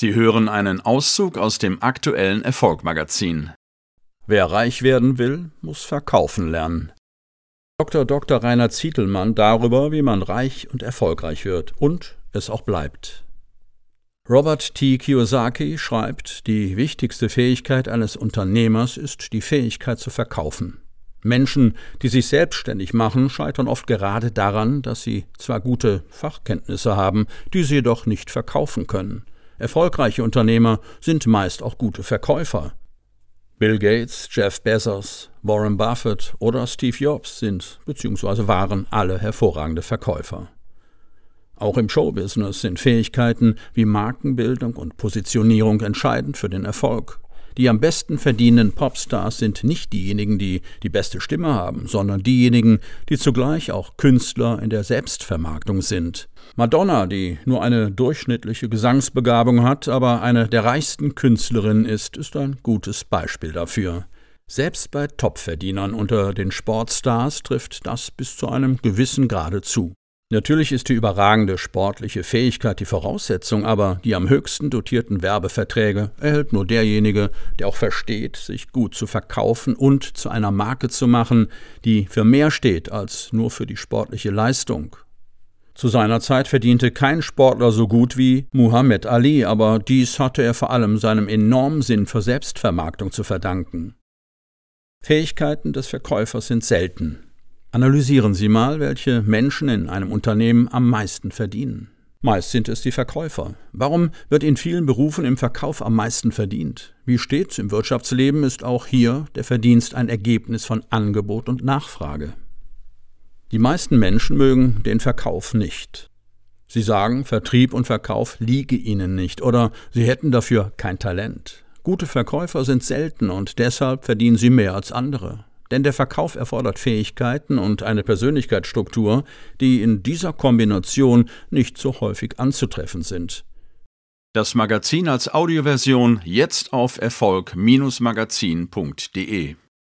Sie hören einen Auszug aus dem aktuellen Erfolgmagazin. Wer reich werden will, muss verkaufen lernen. Dr. Dr. Rainer Zietelmann darüber, wie man reich und erfolgreich wird und es auch bleibt. Robert T. Kiyosaki schreibt, die wichtigste Fähigkeit eines Unternehmers ist die Fähigkeit zu verkaufen. Menschen, die sich selbstständig machen, scheitern oft gerade daran, dass sie zwar gute Fachkenntnisse haben, die sie jedoch nicht verkaufen können. Erfolgreiche Unternehmer sind meist auch gute Verkäufer. Bill Gates, Jeff Bezos, Warren Buffett oder Steve Jobs sind bzw. waren alle hervorragende Verkäufer. Auch im Showbusiness sind Fähigkeiten wie Markenbildung und Positionierung entscheidend für den Erfolg. Die am besten verdienenden Popstars sind nicht diejenigen, die die beste Stimme haben, sondern diejenigen, die zugleich auch Künstler in der Selbstvermarktung sind. Madonna, die nur eine durchschnittliche Gesangsbegabung hat, aber eine der reichsten Künstlerinnen ist, ist ein gutes Beispiel dafür. Selbst bei Topverdienern unter den Sportstars trifft das bis zu einem gewissen Grade zu. Natürlich ist die überragende sportliche Fähigkeit die Voraussetzung, aber die am höchsten dotierten Werbeverträge erhält nur derjenige, der auch versteht, sich gut zu verkaufen und zu einer Marke zu machen, die für mehr steht als nur für die sportliche Leistung. Zu seiner Zeit verdiente kein Sportler so gut wie Muhammad Ali, aber dies hatte er vor allem seinem enormen Sinn für Selbstvermarktung zu verdanken. Fähigkeiten des Verkäufers sind selten, Analysieren Sie mal, welche Menschen in einem Unternehmen am meisten verdienen. Meist sind es die Verkäufer. Warum wird in vielen Berufen im Verkauf am meisten verdient? Wie stets im Wirtschaftsleben ist auch hier der Verdienst ein Ergebnis von Angebot und Nachfrage. Die meisten Menschen mögen den Verkauf nicht. Sie sagen, Vertrieb und Verkauf liege ihnen nicht oder sie hätten dafür kein Talent. Gute Verkäufer sind selten und deshalb verdienen sie mehr als andere. Denn der Verkauf erfordert Fähigkeiten und eine Persönlichkeitsstruktur, die in dieser Kombination nicht so häufig anzutreffen sind. Das Magazin als Audioversion jetzt auf Erfolg-magazin.de